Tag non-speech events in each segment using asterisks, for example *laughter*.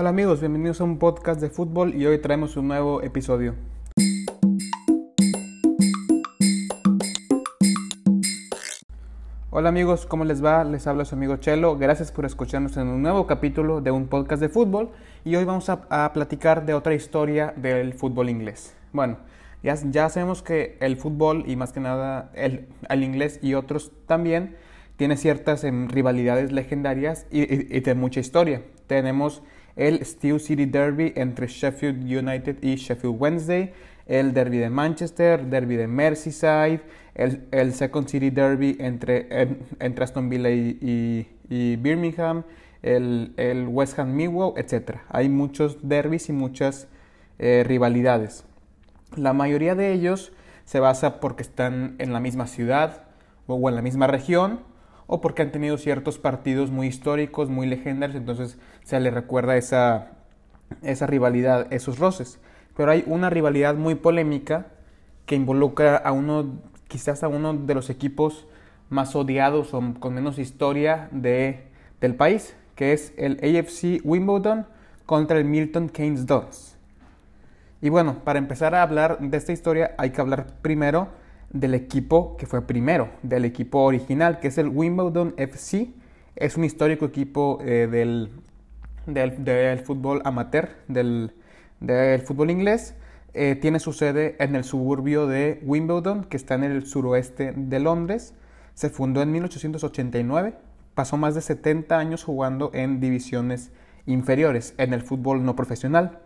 Hola amigos, bienvenidos a un podcast de fútbol y hoy traemos un nuevo episodio. Hola amigos, ¿cómo les va? Les habla su amigo Chelo. Gracias por escucharnos en un nuevo capítulo de un podcast de fútbol y hoy vamos a, platicar de otra historia del fútbol inglés. Bueno, ya, ya sabemos que el fútbol y más que nada el, el inglés y otros también tiene ciertas em, rivalidades legendarias y, y, de mucha historia. Tenemos el Steel City Derby entre Sheffield United y Sheffield Wednesday, el Derby de Manchester, Derby de Merseyside, el, Second City Derby entre, entre Aston Villa y, Birmingham, el, el, West Ham Millwall, etc. Hay muchos derbis y muchas eh, rivalidades. La mayoría de ellos se basa porque están en la misma ciudad o en la misma región o porque han tenido ciertos partidos muy históricos, muy legendarios, entonces se le recuerda esa, esa rivalidad, esos roces. Pero hay una rivalidad muy polémica que involucra a uno, quizás a uno de los equipos más odiados o con menos historia de, del país, que es el AFC Wimbledon contra el Milton Keynes Dons. Y bueno, para empezar a hablar de esta historia hay que hablar primero del equipo que fue primero, del equipo original, que es el Wimbledon FC. Es un histórico equipo eh, del, del, fútbol amateur, del, del fútbol inglés. Eh, tiene su sede en el suburbio de Wimbledon, que está en el suroeste de Londres. Se fundó en 1889. Pasó más de 70 años jugando en divisiones inferiores, en el fútbol no profesional.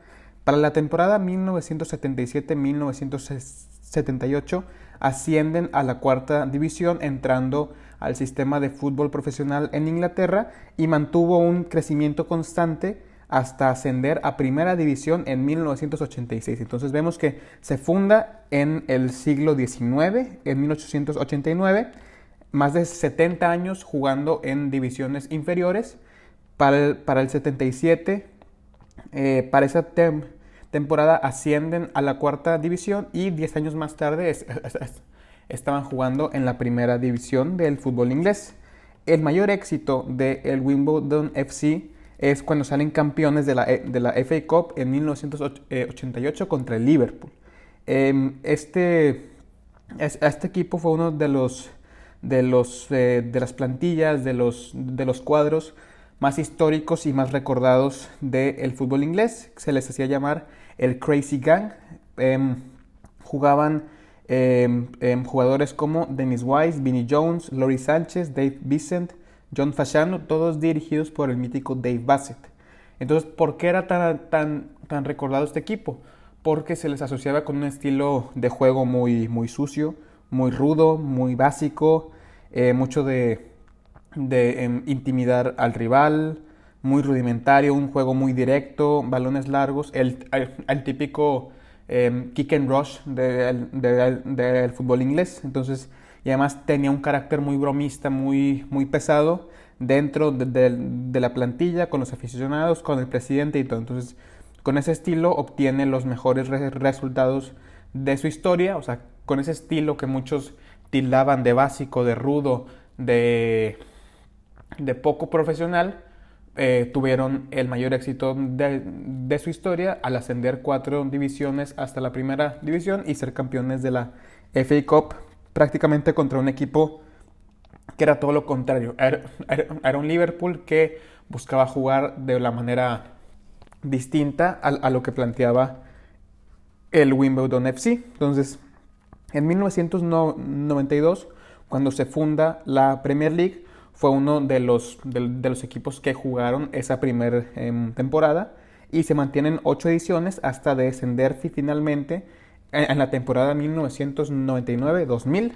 Para la temporada 1977-1978 ascienden a la cuarta división entrando al sistema de fútbol profesional en Inglaterra y mantuvo un crecimiento constante hasta ascender a primera división en 1986. Entonces vemos que se funda en el siglo XIX, en 1889, más de 70 años jugando en divisiones inferiores. Para el, para el 77, eh, para esa temporada ascienden a la cuarta división y 10 años más tarde estaban jugando en la primera división del fútbol inglés. El mayor éxito del el Wimbledon FC es cuando salen campeones de la, e, de la FA Cup en 1988 contra el Liverpool. Em, este, este equipo fue uno de los de, los, eh, de las plantillas, de los, de los cuadros más históricos y más recordados del fútbol inglés. Se les hacía llamar el Crazy Gang. Em, jugaban em, em, jugadores como Dennis Wise, Vinnie Jones, Laurie Sánchez, Dave Vincent, John Fasciano, todos dirigidos por el mítico Dave Bassett. Entonces, ¿por qué era tan, tan, tan recordado este equipo? Porque se les asociaba con un estilo de juego muy, muy sucio, muy rudo, muy básico, eh, mucho de, de intimidar al rival, muy rudimentario, un juego muy directo, balones largos, el, el, típico em, kick and rush del, fútbol inglés. Entonces, y además tenía un carácter muy bromista, muy, muy pesado dentro de, la plantilla, con los aficionados, con el presidente y todo. Entonces, con ese estilo obtiene los mejores resultados de su historia, o sea, con ese estilo que muchos tildaban de básico, de rudo, de, de poco profesional, eh, tuvieron el mayor éxito de, su historia al ascender cuatro divisiones hasta la primera división y ser campeones de la FA Cup prácticamente contra un equipo que era todo lo contrario. Era, un Liverpool que buscaba jugar de la manera distinta a, lo que planteaba el Wimbledon FC. Entonces, en 1992, cuando se funda la Premier League, fue uno de los, de, los equipos que jugaron esa primera em, temporada y se mantienen ocho ediciones hasta descender finalmente en, la temporada 1999-2000.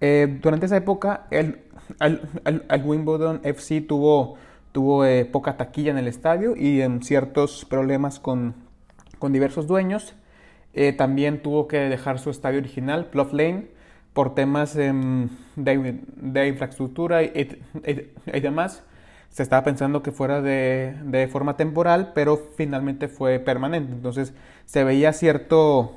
Eh, durante esa época el, el, Wimbledon FC tuvo, tuvo eh, poca taquilla en el estadio y en ciertos problemas con, con diversos dueños. Eh, también tuvo que dejar su estadio original, Plough Lane, por temas de, de, infraestructura y, demás. Se estaba pensando que fuera de, de, forma temporal, pero finalmente fue permanente. Entonces se veía cierto,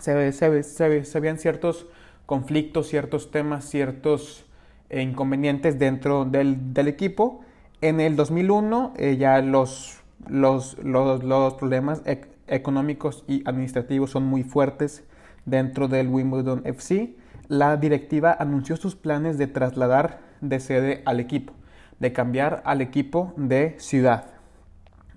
se, se, se, se veían ciertos conflictos, ciertos temas, ciertos inconvenientes dentro del, del equipo. En el 2001 eh, ya los, los, los, problemas económicos y administrativos son muy fuertes dentro del Wimbledon FC, la directiva anunció sus planes de trasladar de sede al equipo, de cambiar al equipo de ciudad.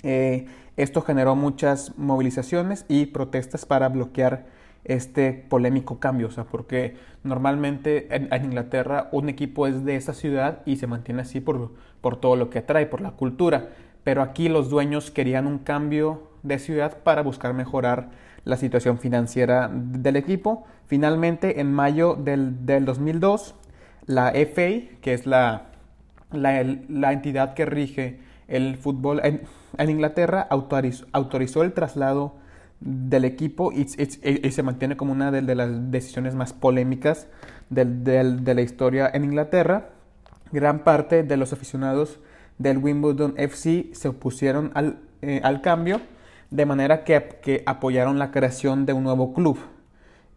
Eh, esto generó muchas movilizaciones y protestas para bloquear este polémico cambio, o sea, porque normalmente en, Inglaterra un equipo es de esa ciudad y se mantiene así por, por todo lo que atrae, por la cultura, pero aquí los dueños querían un cambio de ciudad para buscar mejorar la situación financiera del equipo. Finalmente, en mayo del, del 2002, la FA, que es la, la, entidad que rige el fútbol en, Inglaterra, autorizó, autorizó el traslado del equipo y, se mantiene como una de, las decisiones más polémicas de la historia en Inglaterra. Gran parte de los aficionados del Wimbledon FC se opusieron al, eh, cambio, de manera que, apoyaron la creación de un nuevo club.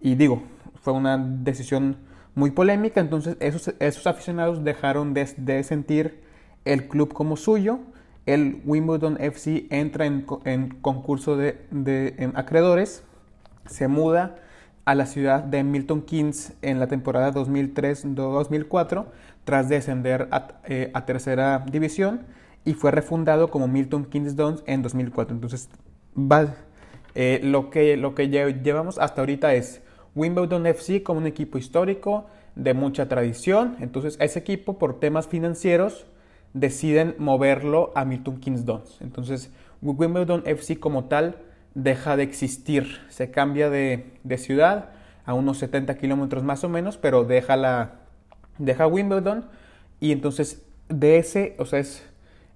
Y digo, fue una decisión muy polémica, entonces esos, esos aficionados dejaron de sentir el club como suyo el Wimbledon FC entra en, concurso de, acreedores, se muda a la ciudad de Milton Keynes en la temporada 2003-2004 tras descender eh, a, tercera división y fue refundado como Milton Keynes Dons en 2004. Entonces, eh, lo, que, lo que llevamos hasta ahorita es Wimbledon FC como un equipo histórico de mucha tradición. Entonces, ese equipo por temas financieros deciden moverlo a Milton Keynes Dons. Entonces, Wimbledon FC como tal deja de existir, se cambia de, ciudad a unos 70 kilómetros más o menos, pero deja, la, deja Wimbledon y entonces de ese, o sea, es,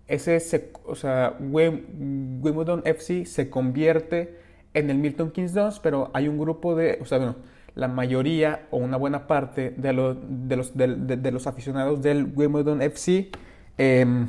ese, o sea, Wimbledon FC se convierte en el Milton Keynes Dons, pero hay un grupo de, o sea, bueno, la mayoría o una buena parte de, de, los, de los aficionados del Wimbledon FC Em,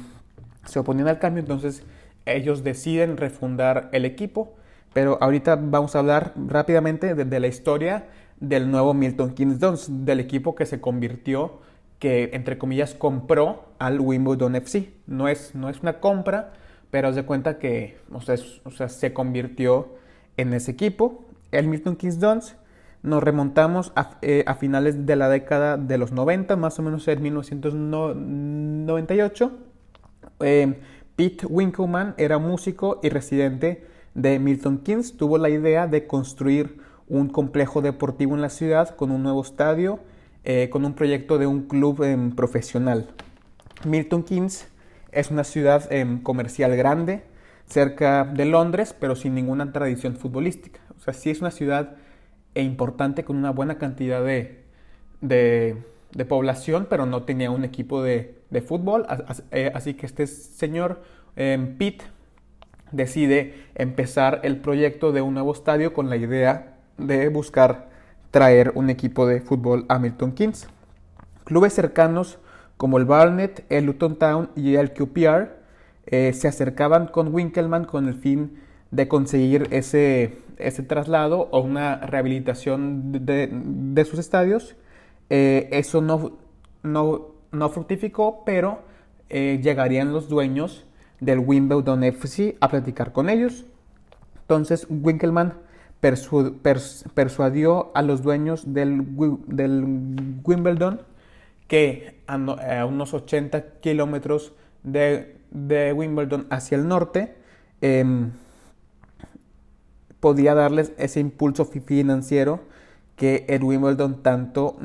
se oponían al cambio, entonces ellos deciden refundar el equipo. Pero ahorita vamos a hablar rápidamente de, la historia del nuevo Milton Keynes Dons, del equipo que se convirtió, que entre comillas compró al Wimbledon FC. No es, no es una compra, pero os de cuenta que o sea, se convirtió en ese equipo. El Milton Keynes Dons nos remontamos eh, a, finales de la década de los 90, más o menos en 1998. Eh, Pete Winkleman era músico y residente de Milton Keynes. Tuvo la idea de construir un complejo deportivo en la ciudad con un nuevo estadio, eh, con un proyecto de un club em, profesional. Milton Keynes es una ciudad em, comercial grande, cerca de Londres, pero sin ninguna tradición futbolística. O sea, sí es una ciudad e importante con una buena cantidad de, población, pero no tenía un equipo de, de fútbol. Eh, así que este señor eh, Pete decide empezar el proyecto de un nuevo estadio con la idea de buscar traer un equipo de fútbol a Milton Keynes. Clubes cercanos como el Barnet, el Luton Town y el QPR eh, se acercaban con Winkelman con el fin de conseguir ese, ese traslado o una rehabilitación de, sus estadios. Eh, eso no, no, no, fructificó, pero eh, llegarían los dueños del Wimbledon FC a platicar con ellos. Entonces Winkelmann persuadió a los dueños del, Wimbledon que a, unos 80 kilómetros de, de, Wimbledon hacia el norte, em, podía darles ese impulso financiero que el Wimbledon tanto,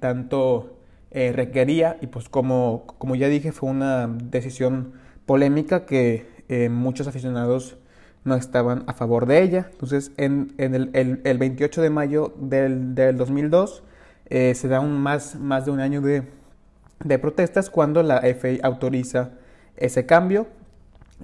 tanto eh, requería. Y pues como, como ya dije fue una decisión polémica que eh, muchos aficionados no estaban a favor de ella. Entonces en, el, el, 28 de mayo del, del 2002 eh, se da un más, más de un año de, de protestas cuando la FA autoriza ese cambio.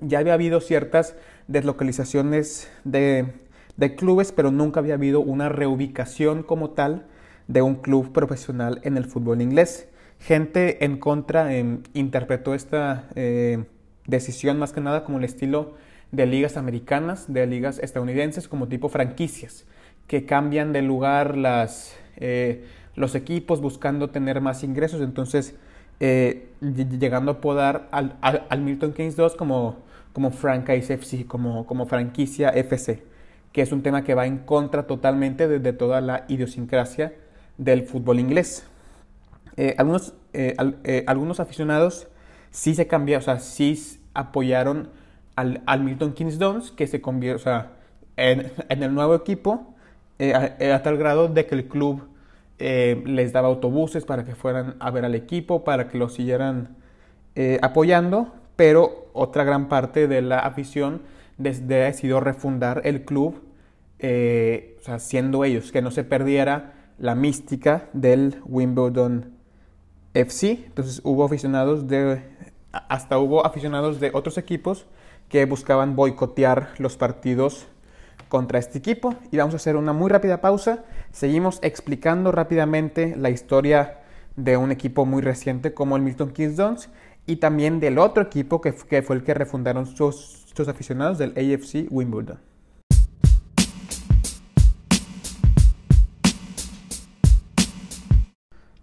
Ya había habido ciertas deslocalizaciones de de clubes, pero nunca había habido una reubicación como tal de un club profesional en el fútbol inglés. Gente en contra em, interpretó esta eh, decisión más que nada como el estilo de ligas americanas, de ligas estadounidenses, como tipo franquicias, que cambian de lugar las, eh, los equipos buscando tener más ingresos. Entonces, eh, llegando a podar al, al, Milton Keynes 2 como como franchise FC, como, como franquicia FC, que es un tema que va en contra totalmente de, toda la idiosincrasia del fútbol inglés. Eh, algunos, algunos aficionados sí se cambiaron, o sea, sí apoyaron al, al Milton Keynes Dons, que se sea, en, el nuevo equipo, a, a, tal grado de que el club les daba autobuses para que fueran a ver al equipo, para que lo siguieran apoyando, pero otra gran parte de la afición decidió refundar el club, eh, o siendo ellos, que no se perdiera la mística del Wimbledon FC. Entonces hubo aficionados de, hasta hubo aficionados de otros equipos que buscaban boicotear los partidos contra este equipo. Y vamos a hacer una muy rápida pausa. Seguimos explicando rápidamente la historia de un equipo muy reciente como el Milton Keynes Dons y también del otro equipo que, fue el que refundaron sus, sus aficionados del AFC Wimbledon.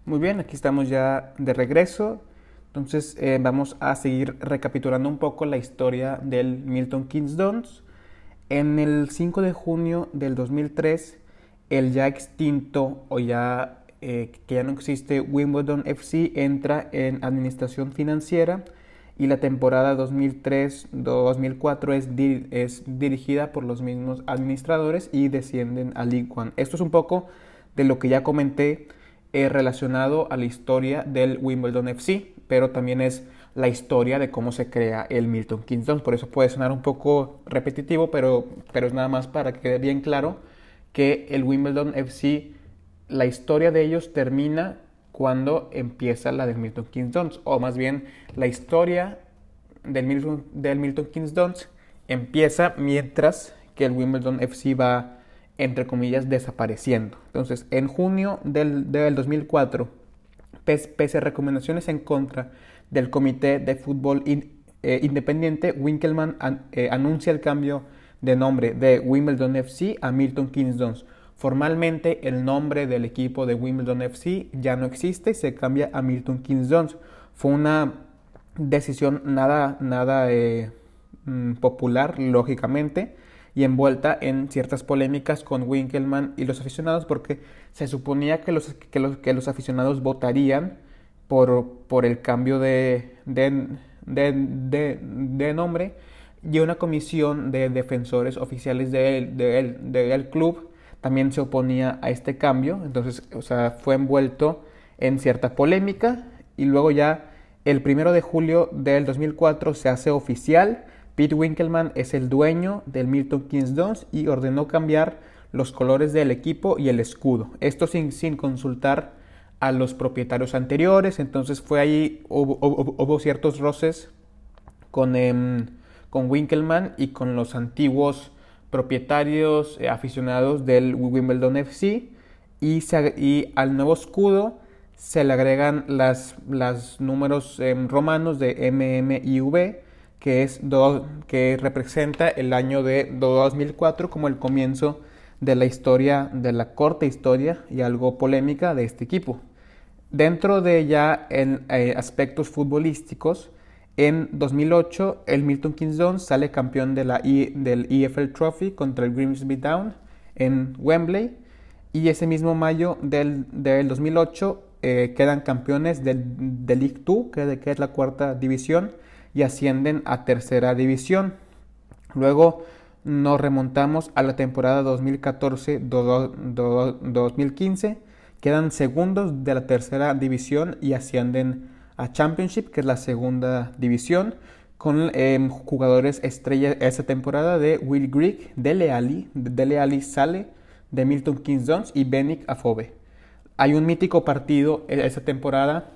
Muy bien, aquí estamos ya de regreso. Entonces eh, vamos a seguir recapitulando un poco la historia del Milton Keynes Dons. En el 5 de junio del 2003, el ya extinto o ya eh, que ya no existe, Wimbledon FC entra en administración financiera y la temporada 2003-2004 es, es dirigida por los mismos administradores y descienden a League One. Esto es un poco de lo que ya comenté eh, relacionado a la historia del Wimbledon FC, pero también es la historia de cómo se crea el Milton Keynes Por eso puede sonar un poco repetitivo, pero, pero es nada más para que quede bien claro que el Wimbledon FC la historia de ellos termina cuando empieza la del Milton Keynes Dons, o más bien la historia del Milton, del Milton Keynes Dons empieza mientras que el Wimbledon FC va, entre comillas, desapareciendo. Entonces, en junio del, 2004, pese, a recomendaciones en contra del Comité de Fútbol eh, Independiente, Winkelmann eh, anuncia el cambio de nombre de Wimbledon FC a Milton Keynes Dons Formalmente el nombre del equipo de Wimbledon FC ya no existe y se cambia a Milton Keynes Dons. Fue una decisión nada, nada eh, mm, popular, lógicamente, y envuelta en ciertas polémicas con Winkelmann y los aficionados porque se suponía que los, que los, que los aficionados votarían por, por el cambio de, de, de, nombre y una comisión de defensores oficiales del de, club también se oponía a este cambio, entonces, o sea, fue envuelto en cierta polémica y luego ya el primero de julio del 2004 se hace oficial, Pete Winkelmann es el dueño del Milton Keynes Dons y ordenó cambiar los colores del equipo y el escudo, esto sin, sin consultar a los propietarios anteriores, entonces fue ahí, hubo, ciertos roces con, em, con Winkelmann y con los antiguos propietarios eh, aficionados del Wimbledon FC y, al nuevo escudo se le agregan las, las números em, romanos de MM y V que, es que representa el año de 2004 como el comienzo de la historia, de la corta historia y algo polémica de este equipo. Dentro de ya en eh, aspectos futbolísticos, en 2008, el Milton Keynes Dons sale campeón de la del EFL Trophy contra el Grimsby Town en Wembley. Y ese mismo mayo del, 2008 eh, quedan campeones del, de League 2, que, que, es la cuarta división, y ascienden a tercera división. Luego nos remontamos a la temporada 2014-2015. Quedan segundos de la tercera división y ascienden a Championship, que es la segunda división, con em, jugadores estrella esa temporada de Will Grigg, Dele Alli, Dele Alli sale de Milton Keynes Dons y Benik Afobe. Hay un mítico partido esa temporada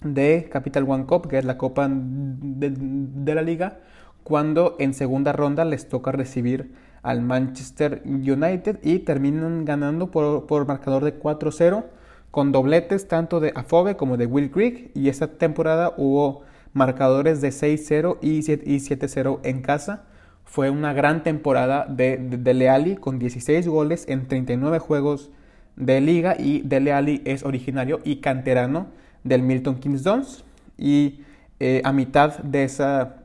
de Capital One Cup, que es la copa de, la liga, cuando en segunda ronda les toca recibir al Manchester United y terminan ganando por, por marcador de 4-0 con dobletes tanto de Afobe como de Will Creek y esta temporada hubo marcadores de 6-0 y 7-0 en casa. Fue una gran temporada de, de, Leali con 16 goles en 39 juegos de liga y de Leali es originario y canterano del Milton Keynes Dons y eh, a mitad de esa,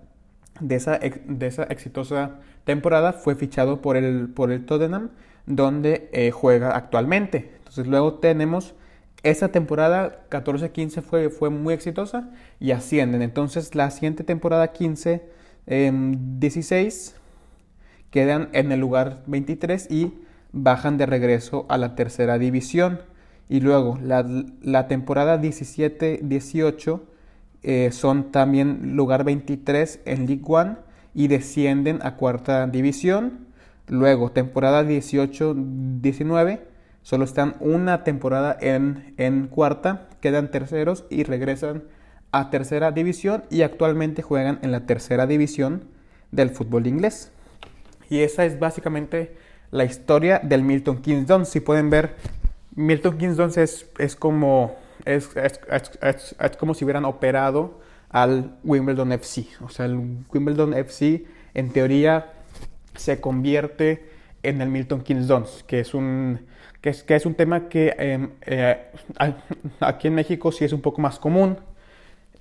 de esa, de esa exitosa temporada fue fichado por el, por el Tottenham, donde eh, juega actualmente. Entonces luego tenemos esa temporada 14-15 fue, fue muy exitosa y ascienden. Entonces la siguiente temporada 15-16 em, quedan en el lugar 23 y bajan de regreso a la tercera división. Y luego la, temporada 17-18 eh, son también lugar 23 en League One y descienden a cuarta división. Luego temporada 18-19 solo están una temporada en, en cuarta, quedan terceros y regresan a tercera división y actualmente juegan en la tercera división del fútbol inglés. Y esa es básicamente la historia del Milton Keynes Dons. Si pueden ver, Milton Keynes Dons es, es como es, es, como si hubieran operado al Wimbledon FC. O sea, el Wimbledon FC en teoría se convierte en el Milton Keynes Dons, que es un, que es, que es un tema que em, eh, aquí en México sí es un poco más común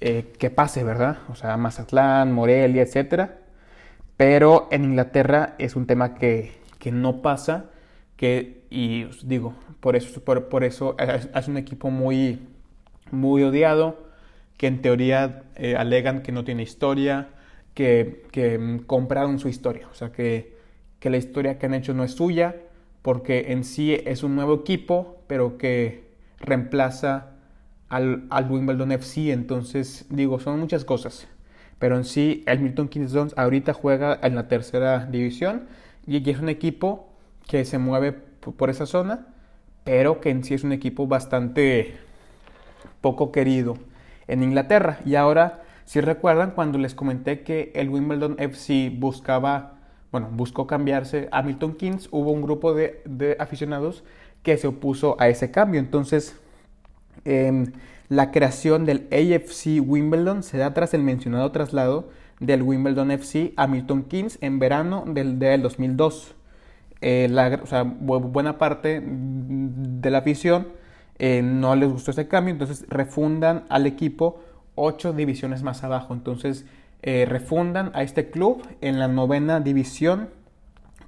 eh, que pase, ¿verdad? O sea, Mazatlán, Morelia, etcétera. Pero en Inglaterra es un tema que, que no pasa, y digo, por eso, por, eso es, un equipo muy, muy odiado, que en teoría eh, alegan que no tiene historia, que, que, mm, compraron su historia, o sea, que, que, la historia que han hecho no es suya, porque en sí es un nuevo equipo, pero que reemplaza al, al Wimbledon FC, entonces digo, son muchas cosas, pero en sí el Milton Keynes ahorita juega en la tercera división y es un equipo que se mueve por esa zona, pero que en sí es un equipo bastante poco querido en Inglaterra. Y ahora, si recuerdan, cuando les comenté que el Wimbledon FC buscaba, bueno, buscó cambiarse a Milton Keynes, hubo un grupo de, aficionados que se opuso a ese cambio. Entonces, em, la creación del AFC Wimbledon se da tras el mencionado traslado del Wimbledon FC a Milton Keynes en verano del, del 2002. Eh, la, buena parte de la afición eh, no les gustó ese cambio, entonces refundan al equipo ocho divisiones más abajo. Entonces eh, refundan a este club en la novena división,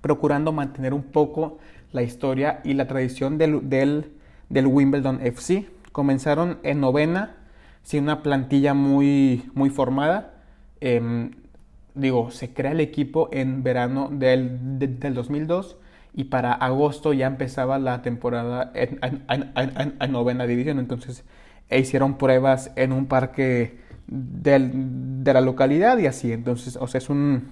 procurando mantener un poco la historia y la tradición del, del, Wimbledon FC. Comenzaron en novena, sin una plantilla muy, muy formada. Em, digo, se crea el equipo en verano del, del 2002 y para agosto ya empezaba la temporada en, novena división. Entonces e hicieron pruebas en un parque de la localidad y así. Entonces, o sea, es un,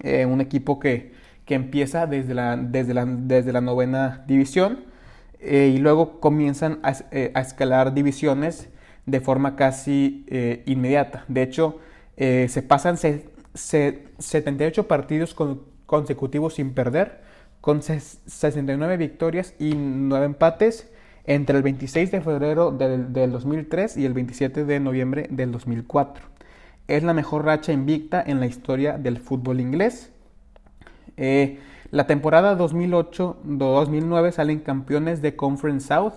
eh, un equipo que, que, empieza desde la, desde la, desde la novena división eh, y luego comienzan a, eh, a, escalar divisiones de forma casi inmediata. De hecho, se pasan 78 partidos consecutivos sin perder con 69 victorias y 9 empates entre el 26 de febrero del, 2003 y el 27 de noviembre del 2004. Es la mejor racha invicta en la historia del fútbol inglés. Eh, la temporada 2008-2009 salen campeones de Conference South,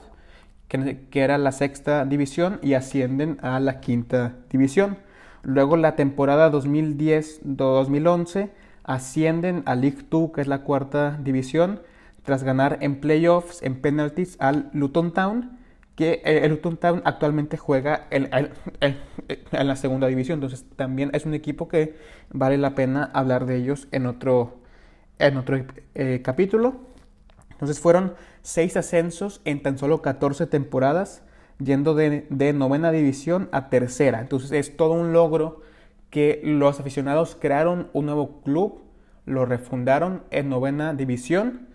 que, era la sexta división, y ascienden a la quinta división. Luego la temporada 2010-2011 ascienden a League 2, que es la cuarta división, tras ganar en playoffs, en penalties al Luton Town, que eh, el Luton Town actualmente juega en, la segunda división. Entonces también es un equipo que vale la pena hablar de ellos en otro, en otro eh, capítulo. Entonces fueron seis ascensos en tan solo 14 temporadas, yendo de, novena división a tercera. Entonces es todo un logro que los aficionados crearon un nuevo club, lo refundaron en novena división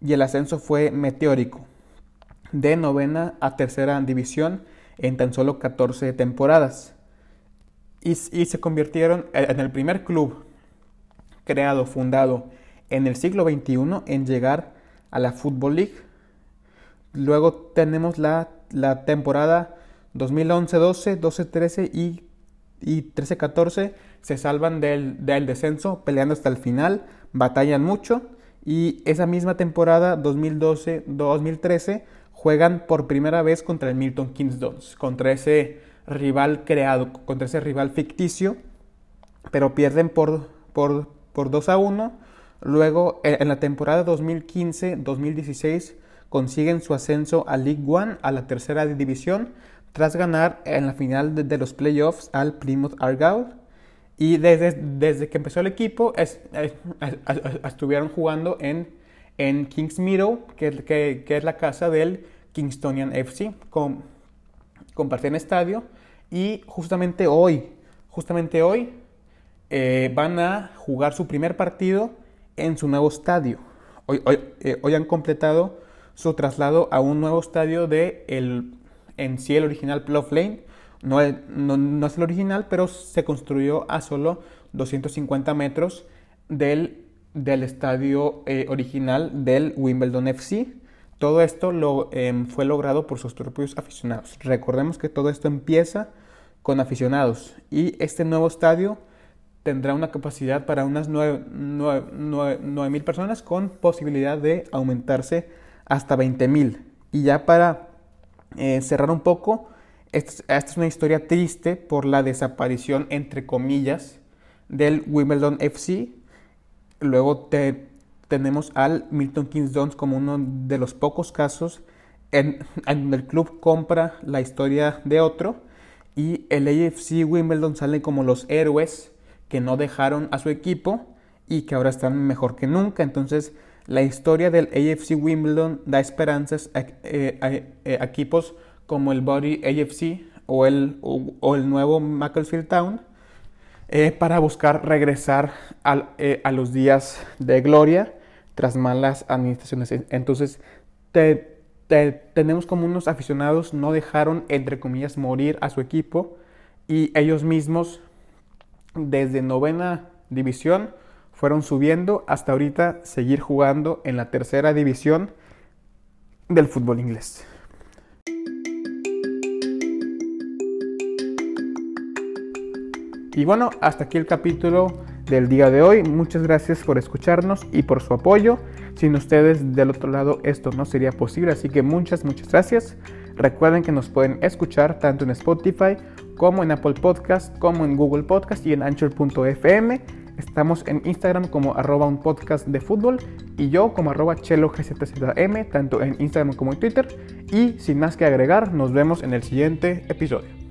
y el ascenso fue meteórico, de novena a tercera división en tan solo 14 temporadas. Y, se convirtieron en el primer club creado, fundado en el siglo XXI en llegar a la Football League. Luego tenemos la, la temporada 2011-12, 12-13 y y 13-14 se salvan del, descenso peleando hasta el final, batallan mucho y esa misma temporada 2012-2013 juegan por primera vez contra el Milton Keynes Dons, contra ese rival creado, contra ese rival ficticio, pero pierden por, por, por 2 a 1. Luego, en la temporada 2015-2016, consiguen su ascenso a League One, a la tercera división, tras ganar en la final de, los playoffs al Plymouth Argyle. Y desde, desde que empezó el equipo, estuvieron jugando en, en Kings Meadow, que, que, es la casa del Kingstonian FC. Con, compartían estadio. Y justamente hoy, justamente hoy, eh, van a jugar su primer partido en su nuevo estadio. Hoy, hoy, eh, hoy han completado su traslado a un nuevo estadio de el, en sí el original Plough Lane. No, no, es el original, pero se construyó a solo 250 metros del, del estadio eh, original del Wimbledon FC. Todo esto lo, em, fue logrado por sus propios aficionados. Recordemos que todo esto empieza con aficionados y este nuevo estadio tendrá una capacidad para unas 9 mil personas con posibilidad de aumentarse hasta 20 mil. Y ya para eh, cerrar un poco, esta, es una historia triste por la desaparición, entre comillas, del Wimbledon FC. Luego tenemos al Milton Keynes Dons como uno de los pocos casos *laughs* en, donde el club compra la historia de otro y el AFC Wimbledon sale como los héroes que no dejaron a su equipo y que ahora están mejor que nunca. Entonces, la historia del AFC Wimbledon da esperanzas a, eh, eh, equipos como el Body AFC o el, o, el nuevo Macclesfield Town eh, para buscar regresar a los días de gloria tras malas administraciones. Entonces, tenemos como unos aficionados no dejaron, entre comillas, morir a su equipo y ellos mismos desde novena división fueron subiendo hasta ahorita seguir jugando en la tercera división del fútbol inglés. Y bueno, hasta aquí el capítulo del día de hoy. Muchas gracias por escucharnos y por su apoyo. Sin ustedes del otro lado esto no sería posible, así que muchas, muchas gracias. Recuerden que nos pueden escuchar tanto en Spotify como en Apple Podcast, como en Google Podcast y en Anchor.fm. Estamos en Instagram como arroba un podcast de fútbol y yo como arroba chelo tanto en Instagram como en Twitter. Y sin más que agregar, nos vemos en el siguiente episodio.